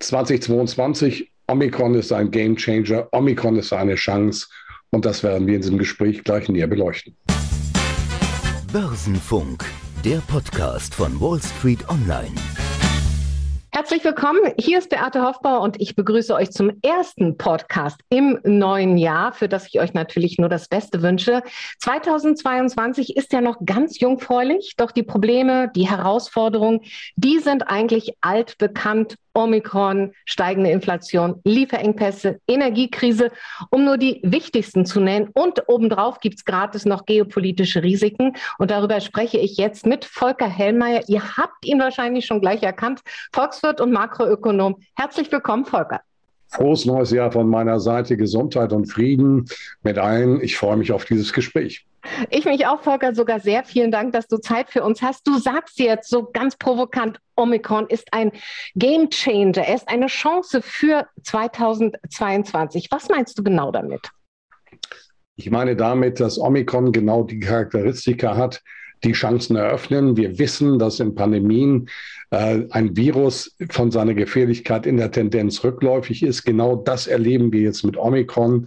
2022, Omikron ist ein Gamechanger, Omikron ist eine Chance und das werden wir in diesem Gespräch gleich näher beleuchten. Börsenfunk, der Podcast von Wall Street Online. Herzlich willkommen. Hier ist Beate Hoffbauer und ich begrüße euch zum ersten Podcast im neuen Jahr, für das ich euch natürlich nur das Beste wünsche. 2022 ist ja noch ganz jungfräulich, doch die Probleme, die Herausforderungen, die sind eigentlich altbekannt Omikron, steigende Inflation, Lieferengpässe, Energiekrise, um nur die wichtigsten zu nennen. Und obendrauf gibt es gratis noch geopolitische Risiken. Und darüber spreche ich jetzt mit Volker Hellmeier. Ihr habt ihn wahrscheinlich schon gleich erkannt, Volkswirt und Makroökonom. Herzlich willkommen, Volker. Frohes neues Jahr von meiner Seite, Gesundheit und Frieden mit allen. Ich freue mich auf dieses Gespräch. Ich mich auch, Volker, sogar sehr. Vielen Dank, dass du Zeit für uns hast. Du sagst jetzt so ganz provokant, Omikron ist ein Game Changer. Er ist eine Chance für 2022. Was meinst du genau damit? Ich meine damit, dass Omikron genau die Charakteristika hat, die Chancen eröffnen. Wir wissen, dass in Pandemien äh, ein Virus von seiner Gefährlichkeit in der Tendenz rückläufig ist. Genau das erleben wir jetzt mit Omikron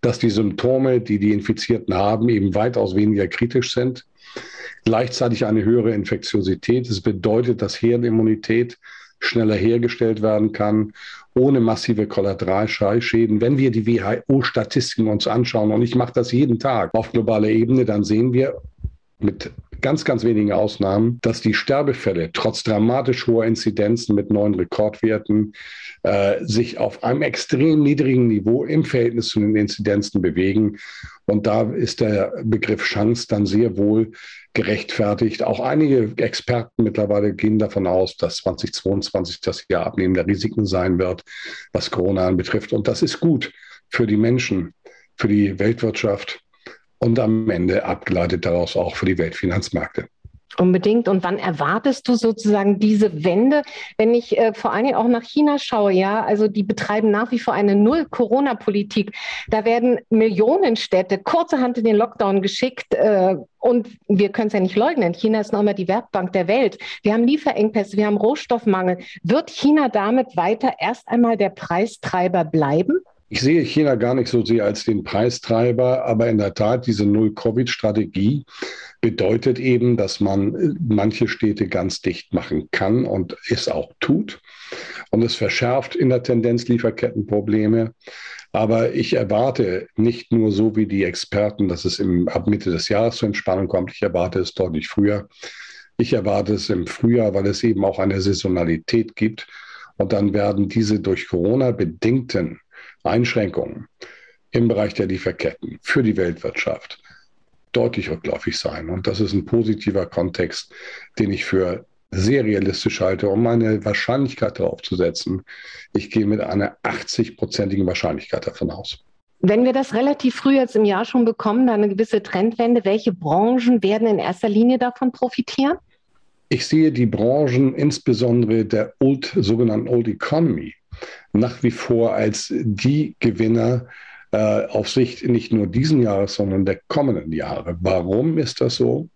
dass die Symptome, die die Infizierten haben, eben weitaus weniger kritisch sind. Gleichzeitig eine höhere Infektiosität. Das bedeutet, dass Herdenimmunität schneller hergestellt werden kann, ohne massive Kollateralschäden. Wenn wir die WHO-Statistiken uns anschauen, und ich mache das jeden Tag auf globaler Ebene, dann sehen wir mit ganz, ganz wenigen Ausnahmen, dass die Sterbefälle trotz dramatisch hoher Inzidenzen mit neuen Rekordwerten äh, sich auf einem extrem niedrigen Niveau im Verhältnis zu den Inzidenzen bewegen. Und da ist der Begriff Chance dann sehr wohl gerechtfertigt. Auch einige Experten mittlerweile gehen davon aus, dass 2022 das Jahr abnehmender Risiken sein wird, was Corona anbetrifft. Und das ist gut für die Menschen, für die Weltwirtschaft und am Ende abgeleitet daraus auch für die Weltfinanzmärkte. Unbedingt. Und wann erwartest du sozusagen diese Wende? Wenn ich äh, vor allen Dingen auch nach China schaue, ja, also die betreiben nach wie vor eine Null-Corona-Politik. Da werden Millionen Städte kurzerhand in den Lockdown geschickt. Äh, und wir können es ja nicht leugnen. China ist noch immer die Werkbank der Welt. Wir haben Lieferengpässe, wir haben Rohstoffmangel. Wird China damit weiter erst einmal der Preistreiber bleiben? Ich sehe China gar nicht so sehr als den Preistreiber, aber in der Tat, diese Null-Covid-Strategie bedeutet eben, dass man äh, manche Städte ganz dicht machen kann und es auch tut. Und es verschärft in der Tendenz Lieferkettenprobleme. Aber ich erwarte nicht nur so wie die Experten, dass es im, ab Mitte des Jahres zur Entspannung kommt. Ich erwarte es deutlich früher. Ich erwarte es im Frühjahr, weil es eben auch eine Saisonalität gibt. Und dann werden diese durch Corona bedingten Einschränkungen im Bereich der Lieferketten für die Weltwirtschaft deutlich rückläufig sein. Und das ist ein positiver Kontext, den ich für sehr realistisch halte, um eine Wahrscheinlichkeit darauf zu setzen. Ich gehe mit einer 80-prozentigen Wahrscheinlichkeit davon aus. Wenn wir das relativ früh jetzt im Jahr schon bekommen, dann eine gewisse Trendwende, welche Branchen werden in erster Linie davon profitieren? Ich sehe die Branchen insbesondere der Old, sogenannten Old Economy nach wie vor als die Gewinner äh, auf Sicht nicht nur diesen Jahres, sondern der kommenden Jahre. Warum ist das so?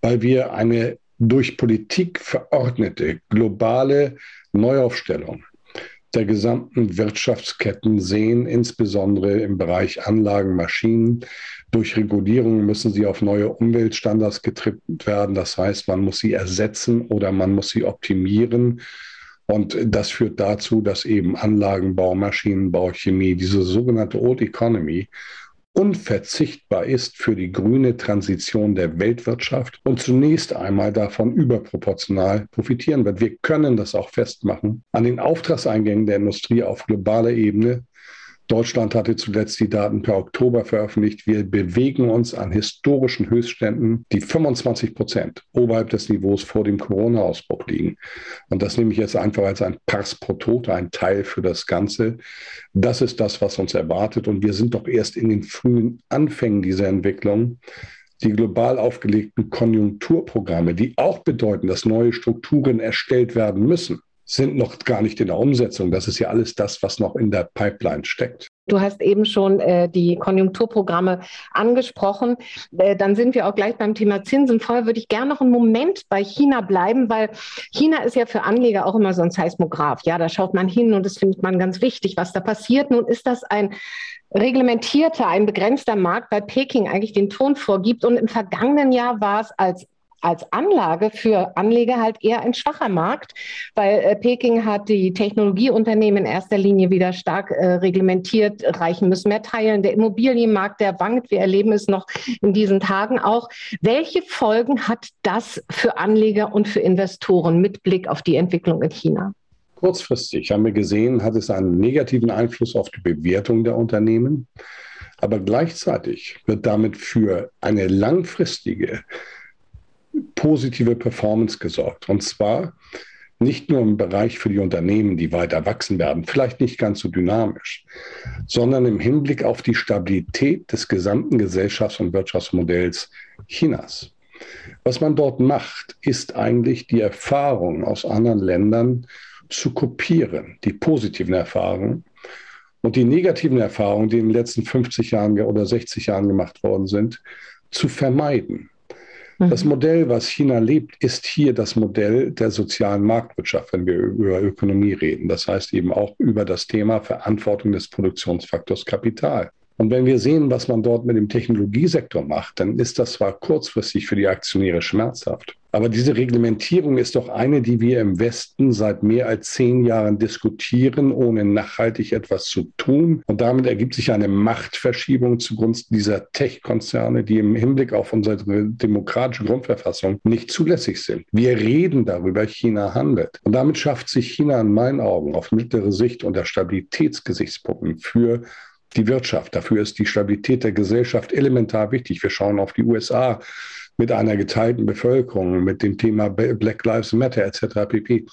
Weil wir eine durch Politik verordnete globale Neuaufstellung der gesamten Wirtschaftsketten sehen, insbesondere im Bereich Anlagen, Maschinen. Durch Regulierung müssen sie auf neue Umweltstandards getrippt werden. Das heißt, man muss sie ersetzen oder man muss sie optimieren. Und das führt dazu, dass eben Anlagenbau, Maschinenbau, Chemie, diese sogenannte Old Economy unverzichtbar ist für die grüne Transition der Weltwirtschaft und zunächst einmal davon überproportional profitieren wird. Wir können das auch festmachen an den Auftragseingängen der Industrie auf globaler Ebene, Deutschland hatte zuletzt die Daten per Oktober veröffentlicht. Wir bewegen uns an historischen Höchstständen, die 25 Prozent oberhalb des Niveaus vor dem Corona-Ausbruch liegen. Und das nehme ich jetzt einfach als ein Pass pro Tote, ein Teil für das Ganze. Das ist das, was uns erwartet. Und wir sind doch erst in den frühen Anfängen dieser Entwicklung die global aufgelegten Konjunkturprogramme, die auch bedeuten, dass neue Strukturen erstellt werden müssen, sind noch gar nicht in der Umsetzung. Das ist ja alles das, was noch in der Pipeline steckt. Du hast eben schon äh, die Konjunkturprogramme angesprochen. Äh, dann sind wir auch gleich beim Thema Zinsen. Vorher würde ich gerne noch einen Moment bei China bleiben, weil China ist ja für Anleger auch immer so ein Seismograph. Ja, da schaut man hin und das findet man ganz wichtig, was da passiert. Nun ist das ein reglementierter, ein begrenzter Markt, weil Peking eigentlich den Ton vorgibt. Und im vergangenen Jahr war es als als Anlage für Anleger halt eher ein schwacher Markt, weil äh, Peking hat die Technologieunternehmen in erster Linie wieder stark äh, reglementiert, reichen müssen mehr teilen. Der Immobilienmarkt, der wankt. Wir erleben es noch in diesen Tagen auch. Welche Folgen hat das für Anleger und für Investoren mit Blick auf die Entwicklung in China? Kurzfristig haben wir gesehen, hat es einen negativen Einfluss auf die Bewertung der Unternehmen. Aber gleichzeitig wird damit für eine langfristige positive Performance gesorgt. Und zwar nicht nur im Bereich für die Unternehmen, die weiter wachsen werden, vielleicht nicht ganz so dynamisch, sondern im Hinblick auf die Stabilität des gesamten Gesellschafts- und Wirtschaftsmodells Chinas. Was man dort macht, ist eigentlich die Erfahrung aus anderen Ländern zu kopieren, die positiven Erfahrungen und die negativen Erfahrungen, die in den letzten 50 Jahren oder 60 Jahren gemacht worden sind, zu vermeiden. Das mhm. Modell, was China lebt, ist hier das Modell der sozialen Marktwirtschaft, wenn wir über Ökonomie reden. Das heißt eben auch über das Thema Verantwortung des Produktionsfaktors Kapital. Und wenn wir sehen, was man dort mit dem Technologiesektor macht, dann ist das zwar kurzfristig für die Aktionäre schmerzhaft, aber diese Reglementierung ist doch eine, die wir im Westen seit mehr als zehn Jahren diskutieren, ohne nachhaltig etwas zu tun. Und damit ergibt sich eine Machtverschiebung zugunsten dieser Tech-Konzerne, die im Hinblick auf unsere demokratische Grundverfassung nicht zulässig sind. Wir reden darüber, China handelt. Und damit schafft sich China in meinen Augen auf mittlere Sicht unter Stabilitätsgesichtspunkten für die Wirtschaft. Dafür ist die Stabilität der Gesellschaft elementar wichtig. Wir schauen auf die USA mit einer geteilten Bevölkerung, mit dem Thema Black Lives Matter etc. pp.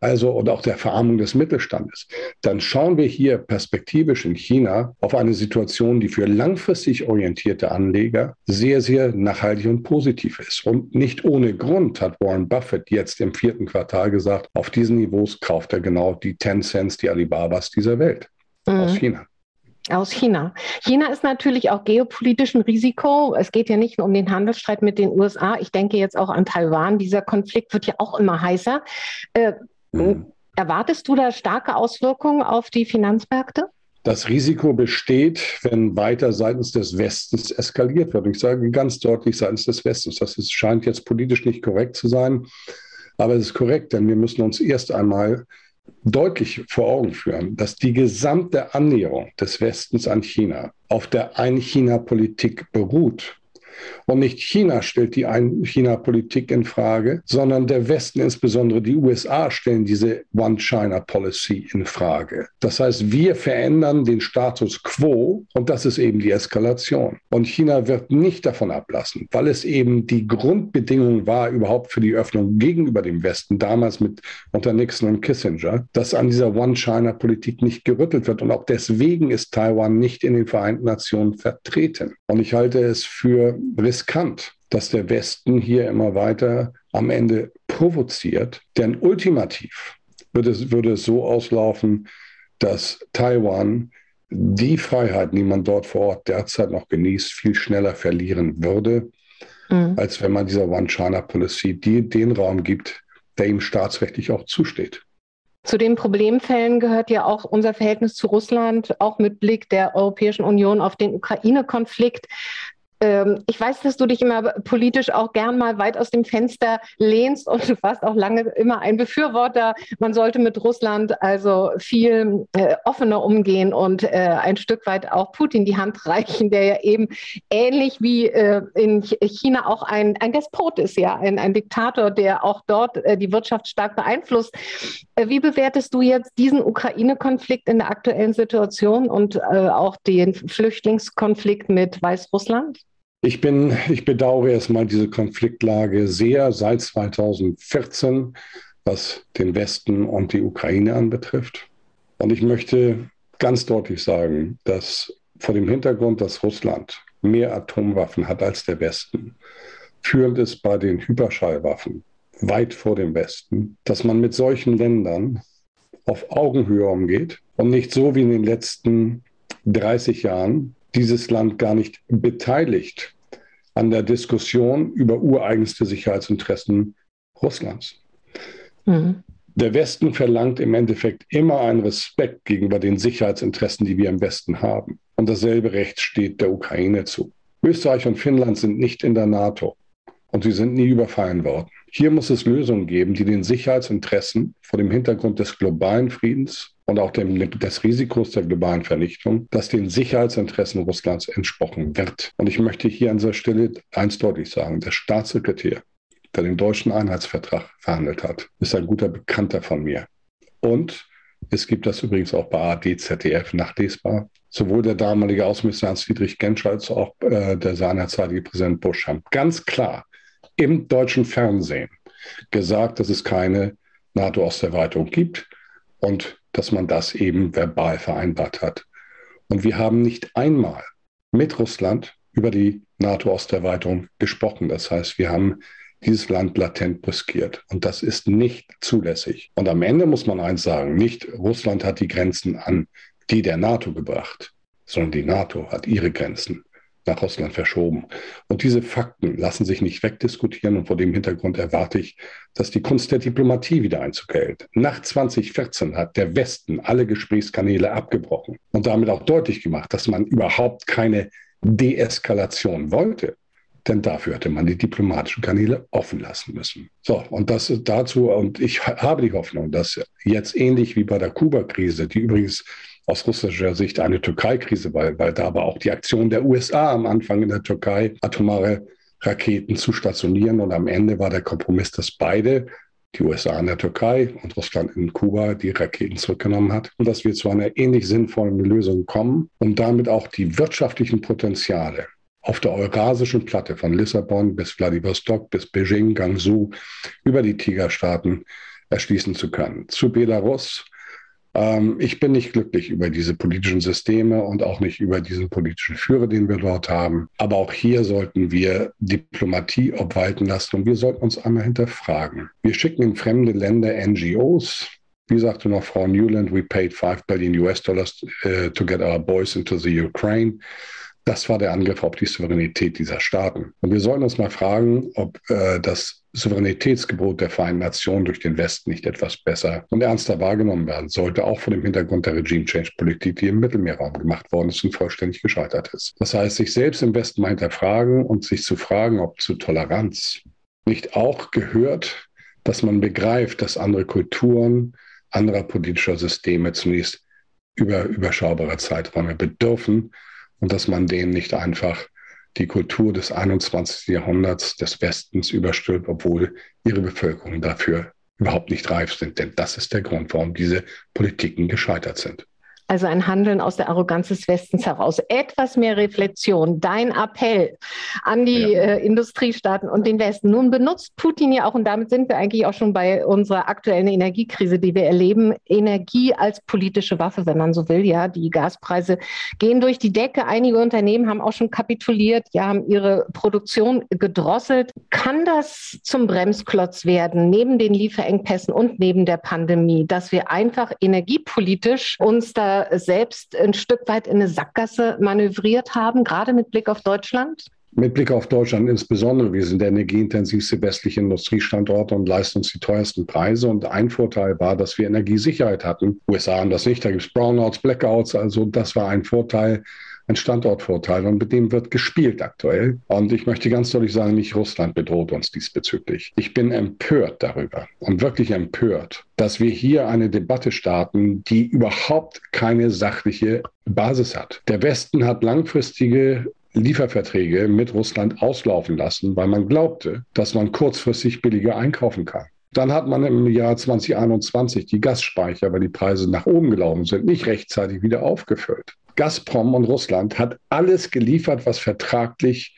Also und auch der Verarmung des Mittelstandes. Dann schauen wir hier perspektivisch in China auf eine Situation, die für langfristig orientierte Anleger sehr, sehr nachhaltig und positiv ist. Und nicht ohne Grund hat Warren Buffett jetzt im vierten Quartal gesagt, auf diesen Niveaus kauft er genau die Tencents, die Alibabas dieser Welt mhm. aus China. Aus China. China ist natürlich auch geopolitisch ein Risiko. Es geht ja nicht nur um den Handelsstreit mit den USA. Ich denke jetzt auch an Taiwan. Dieser Konflikt wird ja auch immer heißer. Äh, mhm. Erwartest du da starke Auswirkungen auf die Finanzmärkte? Das Risiko besteht, wenn weiter seitens des Westens eskaliert wird. Ich sage ganz deutlich seitens des Westens. Das ist, scheint jetzt politisch nicht korrekt zu sein, aber es ist korrekt, denn wir müssen uns erst einmal deutlich vor Augen führen, dass die gesamte Annäherung des Westens an China auf der Ein-China-Politik beruht und nicht China stellt die Ein-China-Politik in Frage, sondern der Westen, insbesondere die USA, stellen diese One-China-Policy in Frage. Das heißt, wir verändern den Status quo und das ist eben die Eskalation. Und China wird nicht davon ablassen, weil es eben die Grundbedingung war überhaupt für die Öffnung gegenüber dem Westen, damals mit unter Nixon und Kissinger, dass an dieser One-China-Politik nicht gerüttelt wird. Und auch deswegen ist Taiwan nicht in den Vereinten Nationen vertreten. Und ich halte es für riskant, dass der Westen hier immer weiter am Ende provoziert. Denn ultimativ würde es, würde es so auslaufen, dass Taiwan die Freiheiten, die man dort vor Ort derzeit noch genießt, viel schneller verlieren würde, mhm. als wenn man dieser One-China-Policy die, den Raum gibt, der ihm staatsrechtlich auch zusteht. Zu den Problemfällen gehört ja auch unser Verhältnis zu Russland, auch mit Blick der Europäischen Union auf den Ukraine-Konflikt. Ähm, ich weiß, dass du dich immer politisch auch gern mal weit aus dem Fenster lehnst und du warst auch lange immer ein Befürworter. Man sollte mit Russland also viel äh, offener umgehen und äh, ein Stück weit auch Putin die Hand reichen, der ja eben ähnlich wie äh, in China auch ein, ein Despot ist, ja, ein, ein Diktator, der auch dort die Wirtschaft stark beeinflusst. Wie bewertest du jetzt diesen Ukraine-Konflikt in der aktuellen Situation und auch den Flüchtlingskonflikt mit Weißrussland? Ich bin, ich bedauere erstmal diese Konfliktlage sehr seit 2014, was den Westen und die Ukraine anbetrifft. Und ich möchte ganz deutlich sagen, dass vor dem Hintergrund, dass Russland mehr Atomwaffen hat als der Westen, führend ist bei den Hyperschallwaffen weit vor dem Westen, dass man mit solchen Ländern auf Augenhöhe umgeht und nicht so wie in den letzten 30 Jahren dieses Land gar nicht beteiligt an der Diskussion über ureigenste Sicherheitsinteressen Russlands. Mhm. Der Westen verlangt im Endeffekt immer einen Respekt gegenüber den Sicherheitsinteressen, die wir im Westen haben. Und dasselbe Recht steht der Ukraine zu. Österreich und Finnland sind nicht in der NATO und sie sind nie überfallen worden. Hier muss es Lösungen geben, die den Sicherheitsinteressen vor dem Hintergrund des globalen Friedens und auch dem, des Risikos der globalen Vernichtung, dass den Sicherheitsinteressen Russlands entsprochen wird. Und ich möchte hier an dieser Stelle eins deutlich sagen. Der Staatssekretär der den deutschen Einheitsvertrag verhandelt hat, ist ein guter Bekannter von mir. Und es gibt das übrigens auch bei ARD, ZDF nachlesbar. Sowohl der damalige Außenminister Hans-Dietrich Genscher als auch äh, der seinerzeitige Präsident Bush haben ganz klar im deutschen Fernsehen gesagt, dass es keine NATO-Osterweiterung gibt und dass man das eben verbal vereinbart hat. Und wir haben nicht einmal mit Russland über die NATO-Osterweiterung gesprochen. Das heißt, wir haben dieses Land latent brüskiert. Und das ist nicht zulässig. Und am Ende muss man eins sagen, nicht Russland hat die Grenzen an die der NATO gebracht, sondern die NATO hat ihre Grenzen nach Russland verschoben. Und diese Fakten lassen sich nicht wegdiskutieren und vor dem Hintergrund erwarte ich, dass die Kunst der Diplomatie wieder Einzug hält. Nach 2014 hat der Westen alle Gesprächskanäle abgebrochen und damit auch deutlich gemacht, dass man überhaupt keine Deeskalation wollte denn dafür hätte man die diplomatischen Kanäle offen lassen müssen. So, und das dazu, und ich habe die Hoffnung, dass jetzt ähnlich wie bei der Kuba-Krise, die übrigens aus russischer Sicht eine Türkei-Krise war, weil da aber auch die Aktion der USA am Anfang in der Türkei atomare Raketen zu stationieren und am Ende war der Kompromiss, dass beide die USA in der Türkei und Russland in Kuba die Raketen zurückgenommen hat und dass wir zu einer ähnlich sinnvollen Lösung kommen und damit auch die wirtschaftlichen Potenziale auf der Eurasischen Platte von Lissabon bis Vladivostok bis Beijing, Guangzhou über die Tigerstaaten erschließen zu können. Zu Belarus. Ähm, ich bin nicht glücklich über diese politischen Systeme und auch nicht über diesen politischen Führer, den wir dort haben. Aber auch hier sollten wir Diplomatie obwalten lassen und wir sollten uns einmal hinterfragen. Wir schicken in fremde Länder NGOs, wie sagte noch Frau Newland, we paid 5 billion US dollars uh, to get our boys into the Ukraine. Das war der Angriff auf die Souveränität dieser Staaten. Und wir sollten uns mal fragen, ob äh, das Souveränitätsgebot der Vereinten Nationen durch den Westen nicht etwas besser und ernster wahrgenommen werden sollte, auch vor dem Hintergrund der Regime-Change-Politik, die im Mittelmeerraum gemacht worden ist und vollständig gescheitert ist. Das heißt, sich selbst im Westen mal hinterfragen und sich zu fragen, ob zu Toleranz nicht auch gehört, dass man begreift, dass andere Kulturen, anderer politischer Systeme zunächst über überschaubare Zeiträume bedürfen, und dass man denen nicht einfach die Kultur des 21. Jahrhunderts des Westens überstülpt, obwohl ihre Bevölkerung dafür überhaupt nicht reif sind. Denn das ist der Grund, warum diese Politiken gescheitert sind. Also ein Handeln aus der Arroganz des Westens heraus. Etwas mehr Reflexion. Dein Appell an die ja. äh, Industriestaaten und den Westen. Nun benutzt Putin ja auch, und damit sind wir eigentlich auch schon bei unserer aktuellen Energiekrise, die wir erleben, Energie als politische Waffe, wenn man so will. Ja, die Gaspreise gehen durch die Decke. Einige Unternehmen haben auch schon kapituliert, ja, haben ihre Produktion gedrosselt. Kann das zum Bremsklotz werden, neben den Lieferengpässen und neben der Pandemie, dass wir einfach energiepolitisch uns da selbst ein Stück weit in eine Sackgasse manövriert haben, gerade mit Blick auf Deutschland? Mit Blick auf Deutschland insbesondere. Wir sind der energieintensivste westliche Industriestandort und leisten uns die teuersten Preise. Und ein Vorteil war, dass wir Energiesicherheit hatten. USA haben das nicht. Da gibt es Brownouts, Blackouts. Also das war ein Vorteil ein Standortvorteil und mit dem wird gespielt aktuell. Und ich möchte ganz deutlich sagen, nicht Russland bedroht uns diesbezüglich. Ich bin empört darüber und wirklich empört, dass wir hier eine Debatte starten, die überhaupt keine sachliche Basis hat. Der Westen hat langfristige Lieferverträge mit Russland auslaufen lassen, weil man glaubte, dass man kurzfristig billiger einkaufen kann. Dann hat man im Jahr 2021 die Gasspeicher, weil die Preise nach oben gelaufen sind, nicht rechtzeitig wieder aufgefüllt. Gazprom und Russland hat alles geliefert, was vertraglich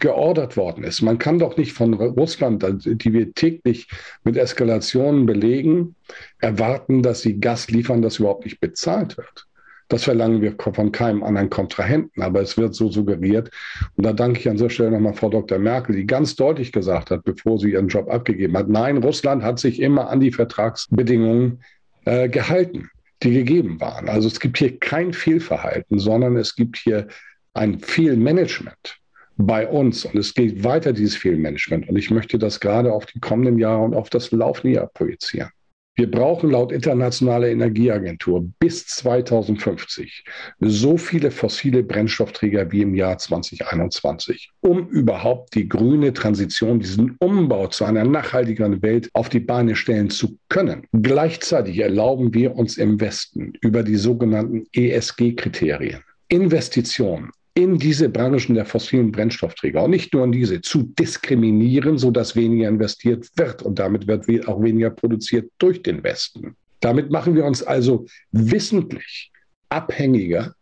geordert worden ist. Man kann doch nicht von Russland, die wir täglich mit Eskalationen belegen, erwarten, dass sie Gas liefern, das überhaupt nicht bezahlt wird. Das verlangen wir von keinem anderen Kontrahenten, aber es wird so suggeriert. Und da danke ich an dieser Stelle nochmal Frau Dr. Merkel, die ganz deutlich gesagt hat, bevor sie ihren Job abgegeben hat, nein, Russland hat sich immer an die Vertragsbedingungen äh, gehalten. Die gegeben waren. Also es gibt hier kein Fehlverhalten, sondern es gibt hier ein Fehlmanagement bei uns und es geht weiter, dieses Fehlmanagement. Und ich möchte das gerade auf die kommenden Jahre und auf das laufende Jahr projizieren. Wir brauchen laut Internationaler Energieagentur bis 2050 so viele fossile Brennstoffträger wie im Jahr 2021, um überhaupt die grüne Transition, diesen Umbau zu einer nachhaltigeren Welt auf die Beine stellen zu können. Gleichzeitig erlauben wir uns im Westen über die sogenannten ESG-Kriterien Investitionen in diese Branchen der fossilen Brennstoffträger und nicht nur in diese zu diskriminieren, sodass weniger investiert wird und damit wird auch weniger produziert durch den Westen. Damit machen wir uns also wissentlich abhängiger,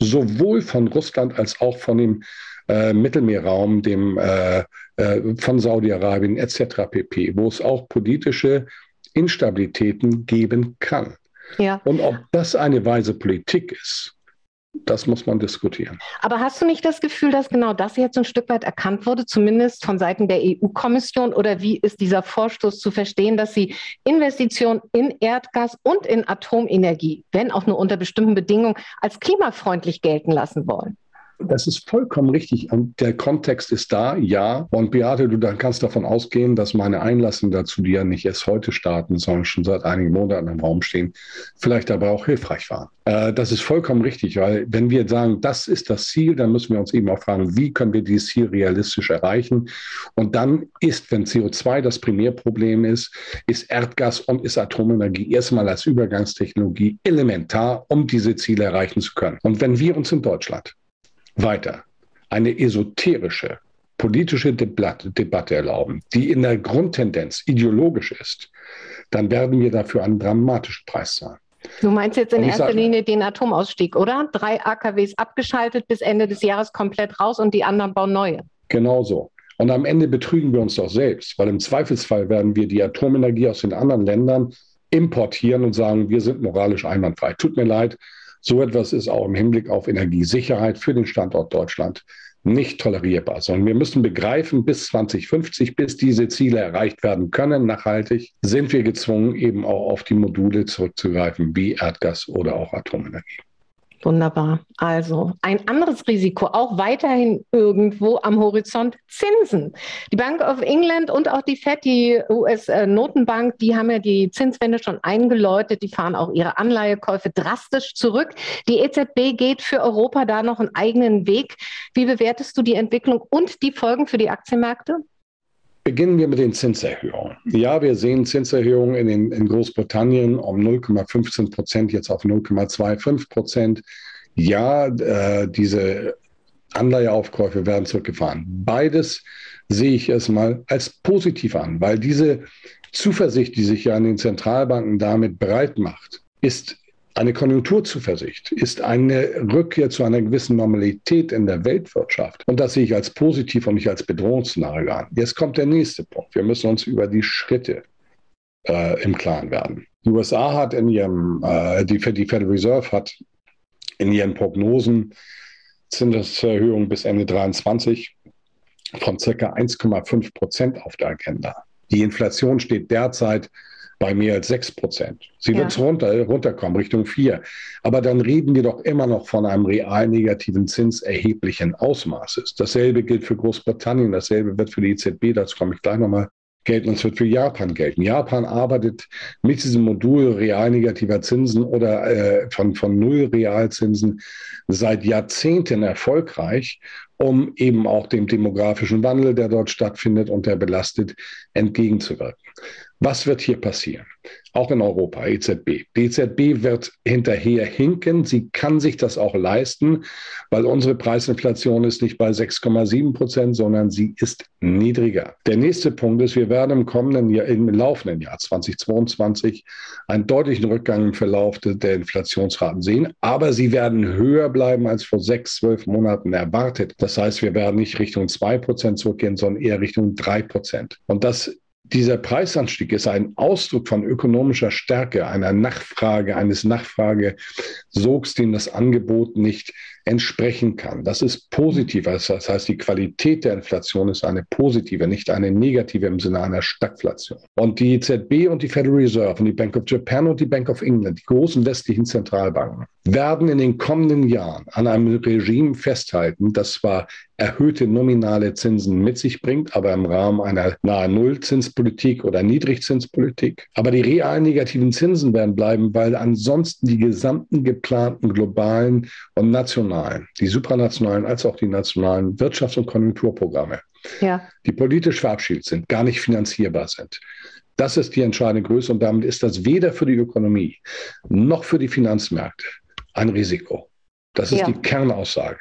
sowohl von Russland als auch von dem äh, Mittelmeerraum, dem, äh, äh, von Saudi-Arabien etc. pp., wo es auch politische Instabilitäten geben kann. Ja. Und ob das eine weise Politik ist, das muss man diskutieren. Aber hast du nicht das Gefühl, dass genau das jetzt ein Stück weit erkannt wurde, zumindest von Seiten der EU-Kommission? Oder wie ist dieser Vorstoß zu verstehen, dass sie Investitionen in Erdgas und in Atomenergie, wenn auch nur unter bestimmten Bedingungen, als klimafreundlich gelten lassen wollen? Das ist vollkommen richtig. Und der Kontext ist da, ja. Und Beate, du kannst davon ausgehen, dass meine Einlassen dazu, die ja nicht erst heute starten, sondern schon seit einigen Monaten im Raum stehen, vielleicht aber auch hilfreich waren. Äh, das ist vollkommen richtig, weil wenn wir sagen, das ist das Ziel, dann müssen wir uns eben auch fragen, wie können wir dieses Ziel realistisch erreichen? Und dann ist, wenn CO2 das Primärproblem ist, ist Erdgas und ist Atomenergie erstmal als Übergangstechnologie elementar, um diese Ziele erreichen zu können. Und wenn wir uns in Deutschland weiter eine esoterische politische Debatte, erlauben, die in der Grundtendenz ideologisch ist, dann werden wir dafür einen dramatischen Preis zahlen. Du meinst jetzt in erster sage, Linie den Atomausstieg, oder? Drei AKWs abgeschaltet, bis Ende des Jahres komplett raus und die anderen bauen neue. Genau so. Und am Ende betrügen wir uns doch selbst, weil im Zweifelsfall werden wir die Atomenergie aus den anderen Ländern importieren und sagen, wir sind moralisch einwandfrei. Tut mir leid, so etwas ist auch im Hinblick auf Energiesicherheit für den Standort Deutschland nicht tolerierbar, sondern wir müssen begreifen, bis 2050, bis diese Ziele erreicht werden können, nachhaltig, sind wir gezwungen, eben auch auf die Module zurückzugreifen, wie Erdgas oder auch Atomenergie. Wunderbar. Also ein anderes Risiko, auch weiterhin irgendwo am Horizont, Zinsen. Die Bank of England und auch die FED, die US-Notenbank, die haben ja die Zinswende schon eingeläutet. Die fahren auch ihre Anleihekäufe drastisch zurück. Die EZB geht für Europa da noch einen eigenen Weg. Wie bewertest du die Entwicklung und die Folgen für die Aktienmärkte? Beginnen wir mit den Zinserhöhungen. Ja, wir sehen Zinserhöhungen in, den, in Großbritannien um 0,15 Prozent, jetzt auf 0,25 Prozent. Ja, äh, diese Anleiheaufkäufe werden zurückgefahren. Beides sehe ich erstmal als positiv an, weil diese Zuversicht, die sich ja an den Zentralbanken damit breit macht, ist eine Konjunkturzuversicht ist eine Rückkehr zu einer gewissen Normalität in der Weltwirtschaft. Und das sehe ich als positiv und nicht als Bedrohungsszenario an. Jetzt kommt der nächste Punkt. Wir müssen uns über die Schritte äh, im Klaren werden. Die USA hat in ihrem, äh, die, die Federal Reserve hat in ihren Prognosen Zinserhöhungen bis Ende 2023 von circa 1,5 Prozent auf der Agenda. Die Inflation steht derzeit bei mehr als 6 Prozent. Sie ja. wird runter, runterkommen, Richtung 4. Aber dann reden wir doch immer noch von einem real negativen Zins erheblichen Ausmaßes. Dasselbe gilt für Großbritannien, dasselbe wird für die EZB, dazu komme ich gleich nochmal gelten und es wird für Japan gelten. Japan arbeitet mit diesem Modul real negativer Zinsen oder äh, von, von Null Realzinsen seit Jahrzehnten erfolgreich, um eben auch dem demografischen Wandel, der dort stattfindet und der belastet, entgegenzuwirken. Was wird hier passieren? Auch in Europa, EZB. Die EZB wird hinterher hinken. Sie kann sich das auch leisten, weil unsere Preisinflation ist nicht bei 6,7 Prozent, sondern sie ist niedriger. Der nächste Punkt ist, wir werden im kommenden Jahr, im laufenden Jahr 2022 einen deutlichen Rückgang im Verlauf der Inflationsraten sehen. Aber sie werden höher bleiben als vor sechs, zwölf Monaten erwartet. Das heißt, wir werden nicht Richtung 2 Prozent zurückgehen, sondern eher Richtung 3 Prozent. Und das dieser Preisanstieg ist ein Ausdruck von ökonomischer Stärke, einer Nachfrage, eines Nachfragesogs, dem das Angebot nicht entsprechen kann. Das ist positiv. Das heißt, die Qualität der Inflation ist eine positive, nicht eine negative im Sinne einer Stagflation. Und die EZB und die Federal Reserve und die Bank of Japan und die Bank of England, die großen westlichen Zentralbanken, werden in den kommenden Jahren an einem Regime festhalten, das zwar erhöhte nominale Zinsen mit sich bringt, aber im Rahmen einer nahe Nullzinspolitik oder Niedrigzinspolitik. Aber die realen negativen Zinsen werden bleiben, weil ansonsten die gesamten geplanten globalen und nationalen, die supranationalen als auch die nationalen Wirtschafts- und Konjunkturprogramme, ja. die politisch verabschiedet sind, gar nicht finanzierbar sind. Das ist die entscheidende Größe und damit ist das weder für die Ökonomie noch für die Finanzmärkte ein Risiko. Das ist ja. die Kernaussage.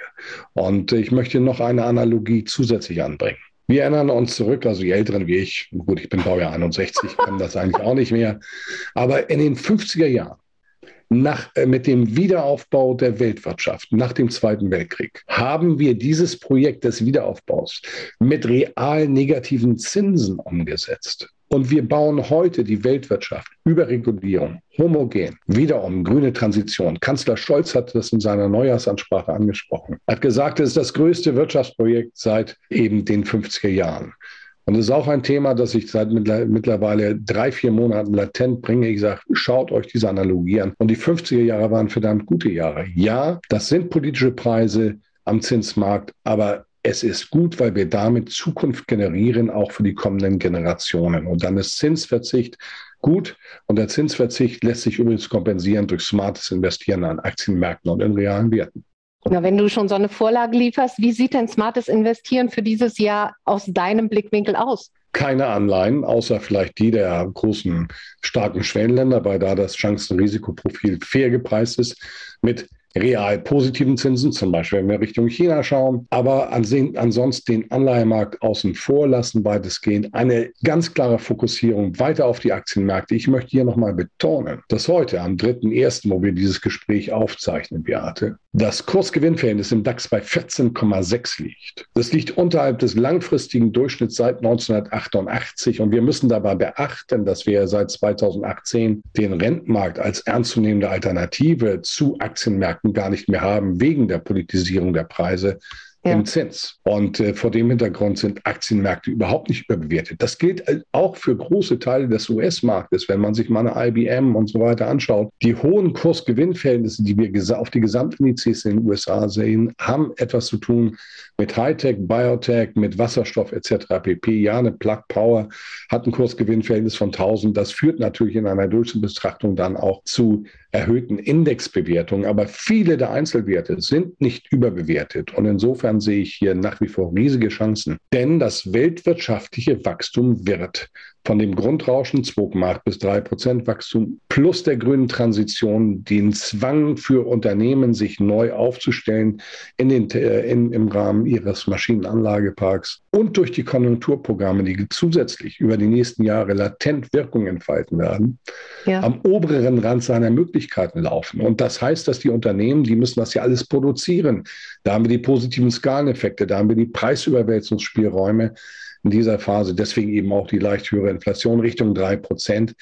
Und ich möchte noch eine Analogie zusätzlich anbringen. Wir erinnern uns zurück, also die Älteren wie ich, gut, ich bin Baujahr 61, kann das eigentlich auch nicht mehr, aber in den 50er Jahren, nach, äh, mit dem Wiederaufbau der Weltwirtschaft nach dem Zweiten Weltkrieg haben wir dieses Projekt des Wiederaufbaus mit real negativen Zinsen umgesetzt. Und wir bauen heute die Weltwirtschaft über Regulierung homogen wieder um. Grüne Transition. Kanzler Scholz hat das in seiner Neujahrsansprache angesprochen. Er hat gesagt, es ist das größte Wirtschaftsprojekt seit eben den 50er Jahren. Und es ist auch ein Thema, das ich seit mittlerweile drei, vier Monaten latent bringe. Ich sage, schaut euch diese Analogie an. Und die 50er Jahre waren verdammt gute Jahre. Ja, das sind politische Preise am Zinsmarkt, aber es ist gut, weil wir damit Zukunft generieren, auch für die kommenden Generationen. Und dann ist Zinsverzicht gut. Und der Zinsverzicht lässt sich übrigens kompensieren durch smartes Investieren an Aktienmärkten und in realen Werten. Na, wenn du schon so eine Vorlage lieferst, wie sieht denn smartes Investieren für dieses Jahr aus deinem Blickwinkel aus? Keine Anleihen, außer vielleicht die der großen, starken Schwellenländer, weil da das Chancen-Risikoprofil fair gepreist ist, mit real positiven Zinsen, zum Beispiel wenn wir Richtung China schauen, aber ansonsten den Anleihemarkt außen vor lassen, weitestgehend. Eine ganz klare Fokussierung weiter auf die Aktienmärkte. Ich möchte hier nochmal betonen, dass heute am 3.1., wo wir dieses Gespräch aufzeichnen, Beate, das Kursgewinnverhältnis im DAX bei 14,6 liegt. Das liegt unterhalb des langfristigen Durchschnitts seit 1988 und wir müssen dabei beachten, dass wir seit 2018 den Rentenmarkt als ernstzunehmende Alternative zu Aktienmärkten Märkten gar nicht mehr haben, wegen der Politisierung der Preise ja. im Zins. Und äh, vor dem Hintergrund sind Aktienmärkte überhaupt nicht überbewertet. Das gilt auch für große Teile des US-Marktes, wenn man sich mal eine IBM und so weiter anschaut. Die hohen Kursgewinnverhältnisse, die wir auf die Gesamtindizes in den USA sehen, haben etwas zu tun mit Hightech, Biotech, mit Wasserstoff etc. pp. Ja, eine Plug Power hat ein Kursgewinnverhältnis von 1000. Das führt natürlich in einer Durchschnittsbetrachtung dann auch zu erhöhten Indexbewertungen. Aber viele der Einzelwerte sind nicht überbewertet. Und insofern sehe ich hier nach wie vor riesige Chancen. Denn das weltwirtschaftliche Wachstum wird von dem Grundrauschen 2,8 bis 3 Prozent Wachstum plus der grünen Transition, den Zwang für Unternehmen, sich neu aufzustellen in den, äh, in, im Rahmen ihres Maschinenanlageparks und durch die Konjunkturprogramme, die zusätzlich über die nächsten Jahre latent Wirkung entfalten werden, ja. am oberen Rand seiner Möglichkeiten laufen. Und das heißt, dass die Unternehmen, die müssen das ja alles produzieren. Da haben wir die positiven Skaleneffekte, da haben wir die Preisüberwälzungsspielräume in dieser Phase. Deswegen eben auch die leicht höhere Inflation Richtung drei Prozent.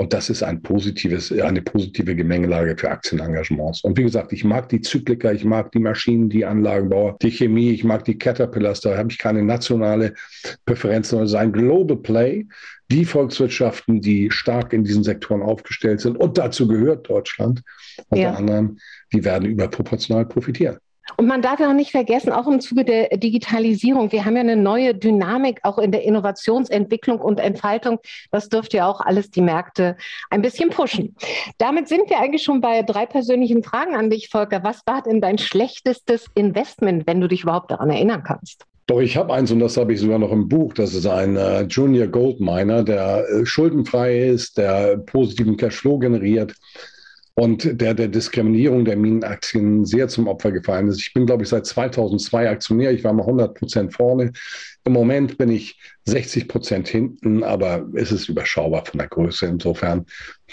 Und das ist ein positives, eine positive Gemengelage für Aktienengagements. Und wie gesagt, ich mag die Zykliker, ich mag die Maschinen, die Anlagenbauer, die Chemie, ich mag die Caterpillars, da habe ich keine nationale Präferenz, sondern es ist ein Global Play. Die Volkswirtschaften, die stark in diesen Sektoren aufgestellt sind, und dazu gehört Deutschland unter ja. anderem, die werden überproportional profitieren. Und man darf ja auch nicht vergessen, auch im Zuge der Digitalisierung, wir haben ja eine neue Dynamik auch in der Innovationsentwicklung und Entfaltung. Das dürfte ja auch alles die Märkte ein bisschen pushen. Damit sind wir eigentlich schon bei drei persönlichen Fragen an dich, Volker. Was war denn dein schlechtestes Investment, wenn du dich überhaupt daran erinnern kannst? Doch, ich habe eins und das habe ich sogar noch im Buch. Das ist ein äh, Junior Gold Miner, der äh, schuldenfrei ist, der positiven Cashflow generiert und der der Diskriminierung der Minenaktien sehr zum Opfer gefallen ist. Ich bin, glaube ich, seit 2002 Aktionär. Ich war mal 100 Prozent vorne. Im Moment bin ich 60 Prozent hinten, aber es ist überschaubar von der Größe. Insofern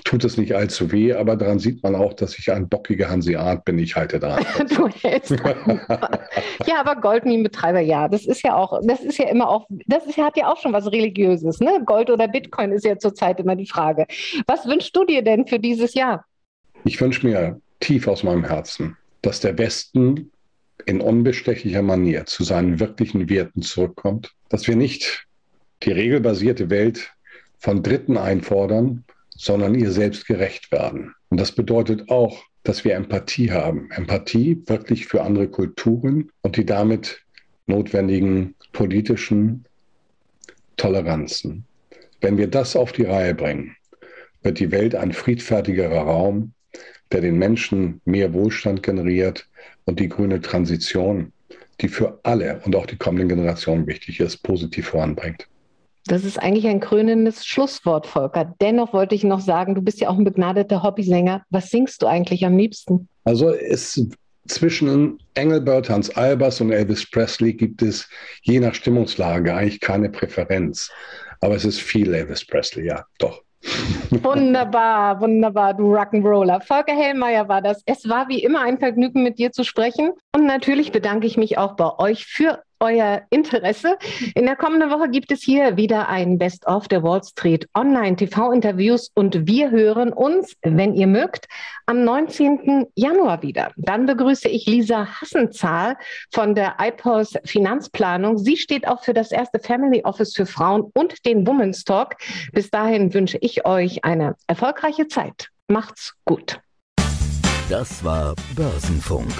tut es nicht allzu weh, aber daran sieht man auch, dass ich ein bockiger Hanseat bin. Ich halte daran. du hältst Ja, aber Goldminenbetreiber, ja, das ist ja auch, das ist ja immer auch, das ist, hat ja auch schon was Religiöses. Ne? Gold oder Bitcoin ist ja zurzeit immer die Frage. Was wünschst du dir denn für dieses Jahr? Ich wünsche mir tief aus meinem Herzen, dass der Westen in unbestechlicher Manier zu seinen wirklichen Werten zurückkommt, dass wir nicht die regelbasierte Welt von Dritten einfordern, sondern ihr selbst gerecht werden. Und das bedeutet auch, dass wir Empathie haben. Empathie wirklich für andere Kulturen und die damit notwendigen politischen Toleranzen. Wenn wir das auf die Reihe bringen, wird die Welt ein friedfertigerer Raum, der den Menschen mehr Wohlstand generiert und die grüne Transition, die für alle und auch die kommenden Generationen wichtig ist, positiv voranbringt. Das ist eigentlich ein krönendes Schlusswort, Volker. Dennoch wollte ich noch sagen, du bist ja auch ein begnadeter Hobbysänger. Was singst du eigentlich am liebsten? Also es, zwischen Engelbert, Hans Albers und Elvis Presley gibt es je nach Stimmungslage eigentlich keine Präferenz. Aber es ist viel Elvis Presley, ja, doch. Wunderbar, wunderbar, du Rock'n'Roller. Volker Hellmeier war das. Es war wie immer ein Vergnügen, mit dir zu sprechen. Und natürlich bedanke ich mich auch bei euch für euer Interesse. In der kommenden Woche gibt es hier wieder ein Best-of der Wall Street Online TV-Interviews und wir hören uns, wenn ihr mögt, am 19. Januar wieder. Dann begrüße ich Lisa Hassenzahl von der IPOS Finanzplanung. Sie steht auch für das erste Family Office für Frauen und den Women's Talk. Bis dahin wünsche ich euch eine erfolgreiche Zeit. Macht's gut. Das war Börsenfunk,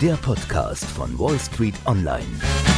der Podcast von Wall Street Online.